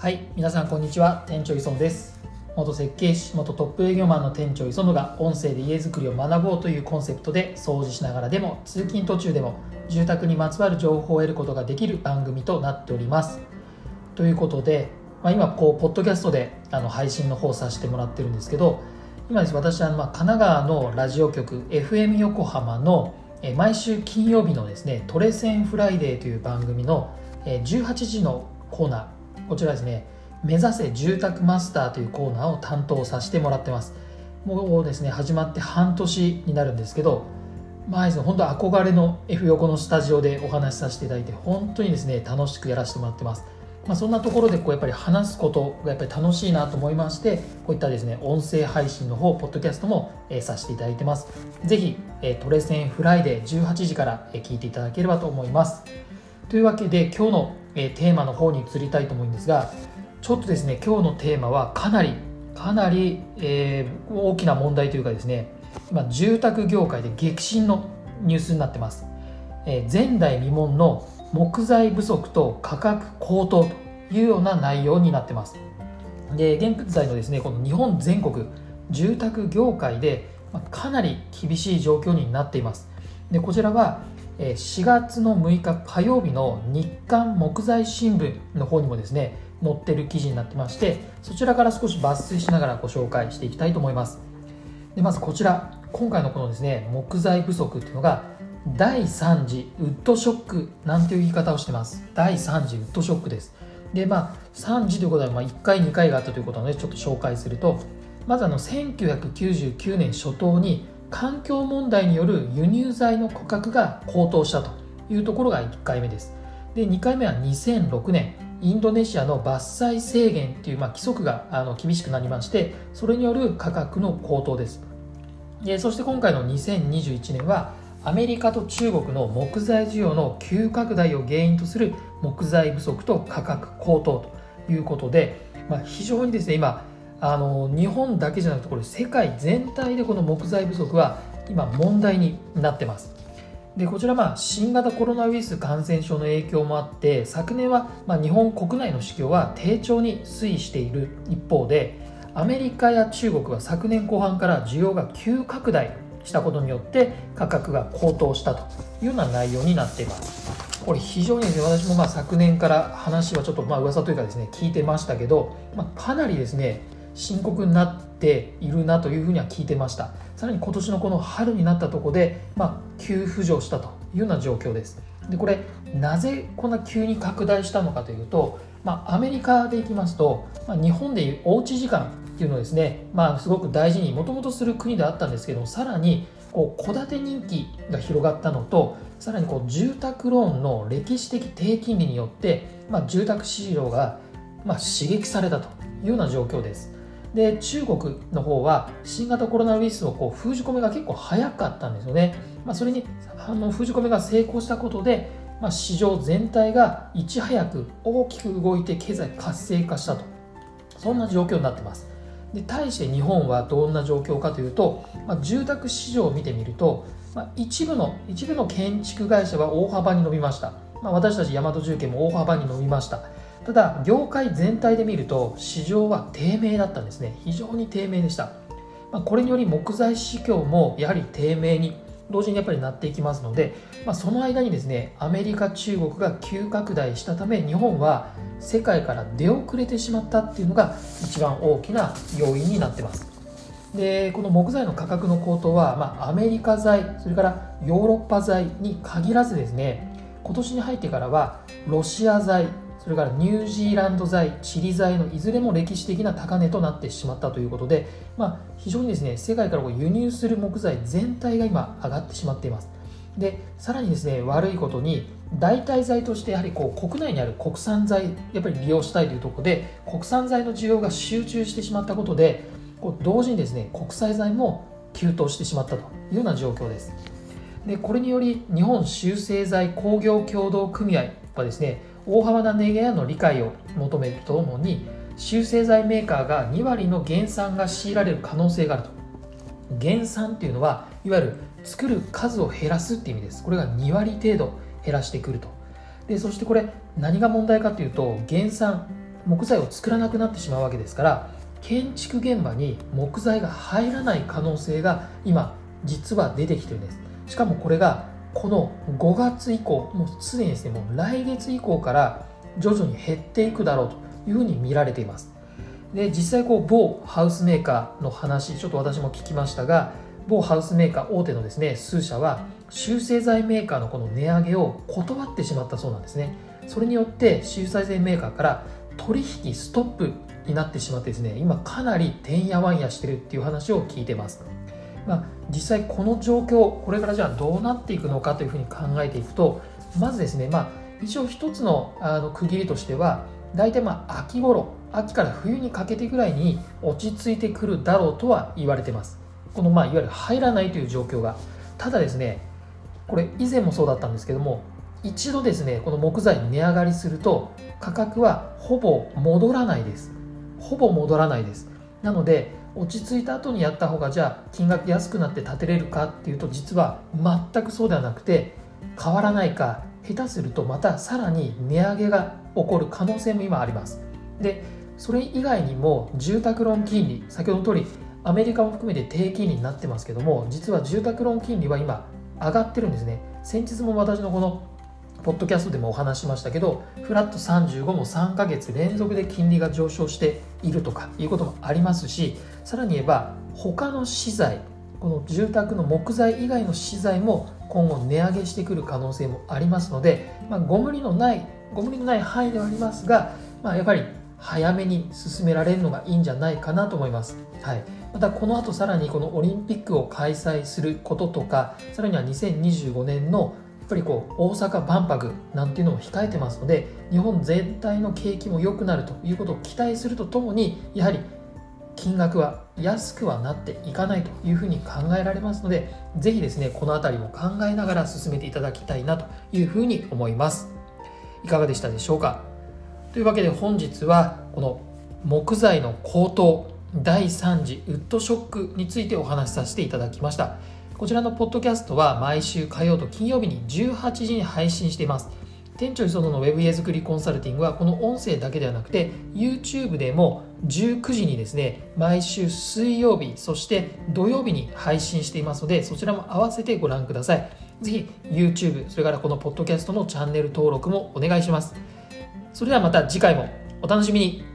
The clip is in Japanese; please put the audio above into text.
はい皆さんこんにちは。店長磯野です。元設計士元トップ営業マンの店長磯野が音声で家づくりを学ぼうというコンセプトで掃除しながらでも通勤途中でも住宅にまつわる情報を得ることができる番組となっております。ということで、まあ、今こうポッドキャストであの配信の方させてもらってるんですけど今です。私はま神奈川のラジオ局 FM 横浜の毎週金曜日のですねトレセンフライデーという番組の18時のコーナーこちらですね。目指せ住宅マスターというコーナーを担当させてもらってます。もうですね始まって半年になるんですけどまあですね本当憧れの F 横のスタジオでお話しさせていただいて本当にですね楽しくやらせてもらってます。まあ、そんなところでこうやっぱり話すことがやっぱり楽しいなと思いましてこういったですね音声配信の方ポッドキャストも、え、させていただいてます。ぜひ、え、トレセンフライデー18時から、え、聞いていただければと思います。というわけで今日の、えー、テーマの方に移りたいと思うんですがちょっとですね今日のテーマはかなりかなり、えー、大きな問題というかですね今住宅業界で激震のニュースになってます、えー、前代未聞の木材不足と価格高騰というような内容になってます。で現在のですねこの日本全国住宅業界でかなり厳しい状況になっています。でこちらは4月の6日火曜日の日刊木材新聞の方にもですね載ってる記事になってましてそちらから少し抜粋しながらご紹介していきたいと思います。でまずこちら今回のこのですね木材不足っていうのが第3次ウッドショックなんていう言い方をしてます。第3次ウッドショックです。でまあ3次ということはまあ1回2回があったということなのでちょっと紹介するとまずあの1999年初頭に環境問題による輸入材の価格が高騰したというところが1回目です。で2回目は2006年インドネシアの伐採制限という、まあ、規則があの厳しくなりましてそれによる価格の高騰です。でそして今回の2021年はアメリカと中国の木材需要の急拡大を原因とする木材不足と価格高騰ということで、まあ、非常にですね今あの日本だけじゃなくてこれ世界全体でこの木材不足は今問題になってます。でこちらまあ新型コロナウイルス感染症の影響もあって昨年はま日本国内の市況は低調に推移している一方でアメリカや中国は昨年後半から需要が急拡大したことによって価格が高騰したというような内容になっています。これ非常にですね私もまあ昨年から話はちょっとまあ噂というかですね聞いてましたけど、まあ、かなりですね深刻になっているなというふうには聞いてましたさらに今年のこの春になったところで、まあ、急浮上したというような状況ですでこれなぜこんな急に拡大したのかというと、まあ、アメリカでいきますと、まあ、日本でいうおうち時間っていうのをですね、まあ、すごく大事にもともとする国であったんですけどさらにこう戸建て人気が広がったのとさらにこう住宅ローンの歴史的低金利によって、まあ、住宅市場がま刺激されたというような状況です。で中国の方は新型コロナウイルスのこう封じ込めが結構早かったんですよね。まあ、それにあの封じ込めが成功したことで、まあ、市場全体がいち早く大きく動いて経済活性化したとそんな状況になってます。で対して日本はどんな状況かというと、まあ、住宅市場を見てみると、まあ、一部の一部の建築会社は大幅に伸びました、まあ、私たち大和重建も大幅に伸びましたただ業界全体で見ると市場は低迷だったんですね。非常に低迷でした、まあ、これにより木材市況もやはり低迷に同時にやっぱりなっていきますので、まあ、その間にですねアメリカ中国が急拡大したため日本は世界から出遅れてしまったっていうのが一番大きな要因になってます。でこの木材の価格の高騰は、まあ、アメリカ材それからヨーロッパ材に限らずですね今年に入ってからはロシア材それからニュージーランド材チリ材のいずれも歴史的な高値となってしまったということで、まあ、非常にですね世界から輸入する木材全体が今上がってしまっています。でさらにですね悪いことに代替材としてやはりこう国内にある国産材やっぱり利用したいというところで国産材の需要が集中してしまったことでこう同時にですね国際材も急騰してしまったというような状況です。でこれにより日本修正材工業協同組合はですね大幅な値上げの理解を求めるとともに修正材メーカーが2割の減産が強いられる可能性があると。減産っていうのはいわゆる作る数を減らすっていう意味です。これが2割程度減らしてくると。でそしてこれ何が問題かというと減産木材を作らなくなってしまうわけですから建築現場に木材が入らない可能性が今実は出てきてるんです。しかもこれがこの5月以降もうすでにですねもう来月以降から徐々に減っていくだろうというふうに見られています。で実際こう某ハウスメーカーの話ちょっと私も聞きましたが某ハウスメーカー大手のですね数社は集成材メーカーのこの値上げを断ってしまったそうなんですね。それによって集成材メーカーから取引ストップになってしまってですね今かなりてんやわんやしてるっていう話を聞いてます。まあ、実際この状況これからじゃあどうなっていくのかというふうに考えていくとまずですね、まあ、一応一つのあの区切りとしては大体まあ秋頃秋から冬にかけてぐらいに落ち着いてくるだろうとは言われてます。このまあいわゆる入らないという状況が。ただですねこれ以前もそうだったんですけども一度ですねこの木材値上がりすると価格はほぼ戻らないです。ほぼ戻らないです。なので落ち着いた後にやった方がじゃあ金額安くなって建てれるかっていうと実は全くそうではなくて変わらないか下手するとまたさらに値上げが起こる可能性も今あります。でそれ以外にも住宅ローン金利先ほどの通りアメリカも含めて低金利になってますけども実は住宅ローン金利は今上がってるんですね。先日も私のこのポッドキャストでもお話しましたけどフラット35も3ヶ月連続で金利が上昇しているとかいうこともありますしさらに言えば他の資材この住宅の木材以外の資材も今後値上げしてくる可能性もありますので、まあ、ご無理のないご無理のない範囲ではありますが、まあ、やっぱり早めに進められるのがいいんじゃないかなと思います。はい、またこの後さらにこのオリンピックを開催することとかさらには2025年のやっぱりこう大阪万博なんていうのも控えてますので日本全体の景気も良くなるということを期待するとともにやはり金額は安くはなっていかないというふうに考えられますのでぜひですねこの辺りも考えながら進めていただきたいなというふうに思います。いかがでしたでしょうか？というわけで本日はこの木材の高騰第3次ウッドショックについてお話しさせていただきました。こちらのポッドキャストは毎週火曜と金曜日に18時に配信しています。店長磯野の Web 家作りコンサルティングはこの音声だけではなくて YouTube でも19時にですね毎週水曜日そして土曜日に配信していますのでそちらも併せてご覧ください。ぜひ YouTube それからこのポッドキャストのチャンネル登録もお願いします。それではまた次回もお楽しみに。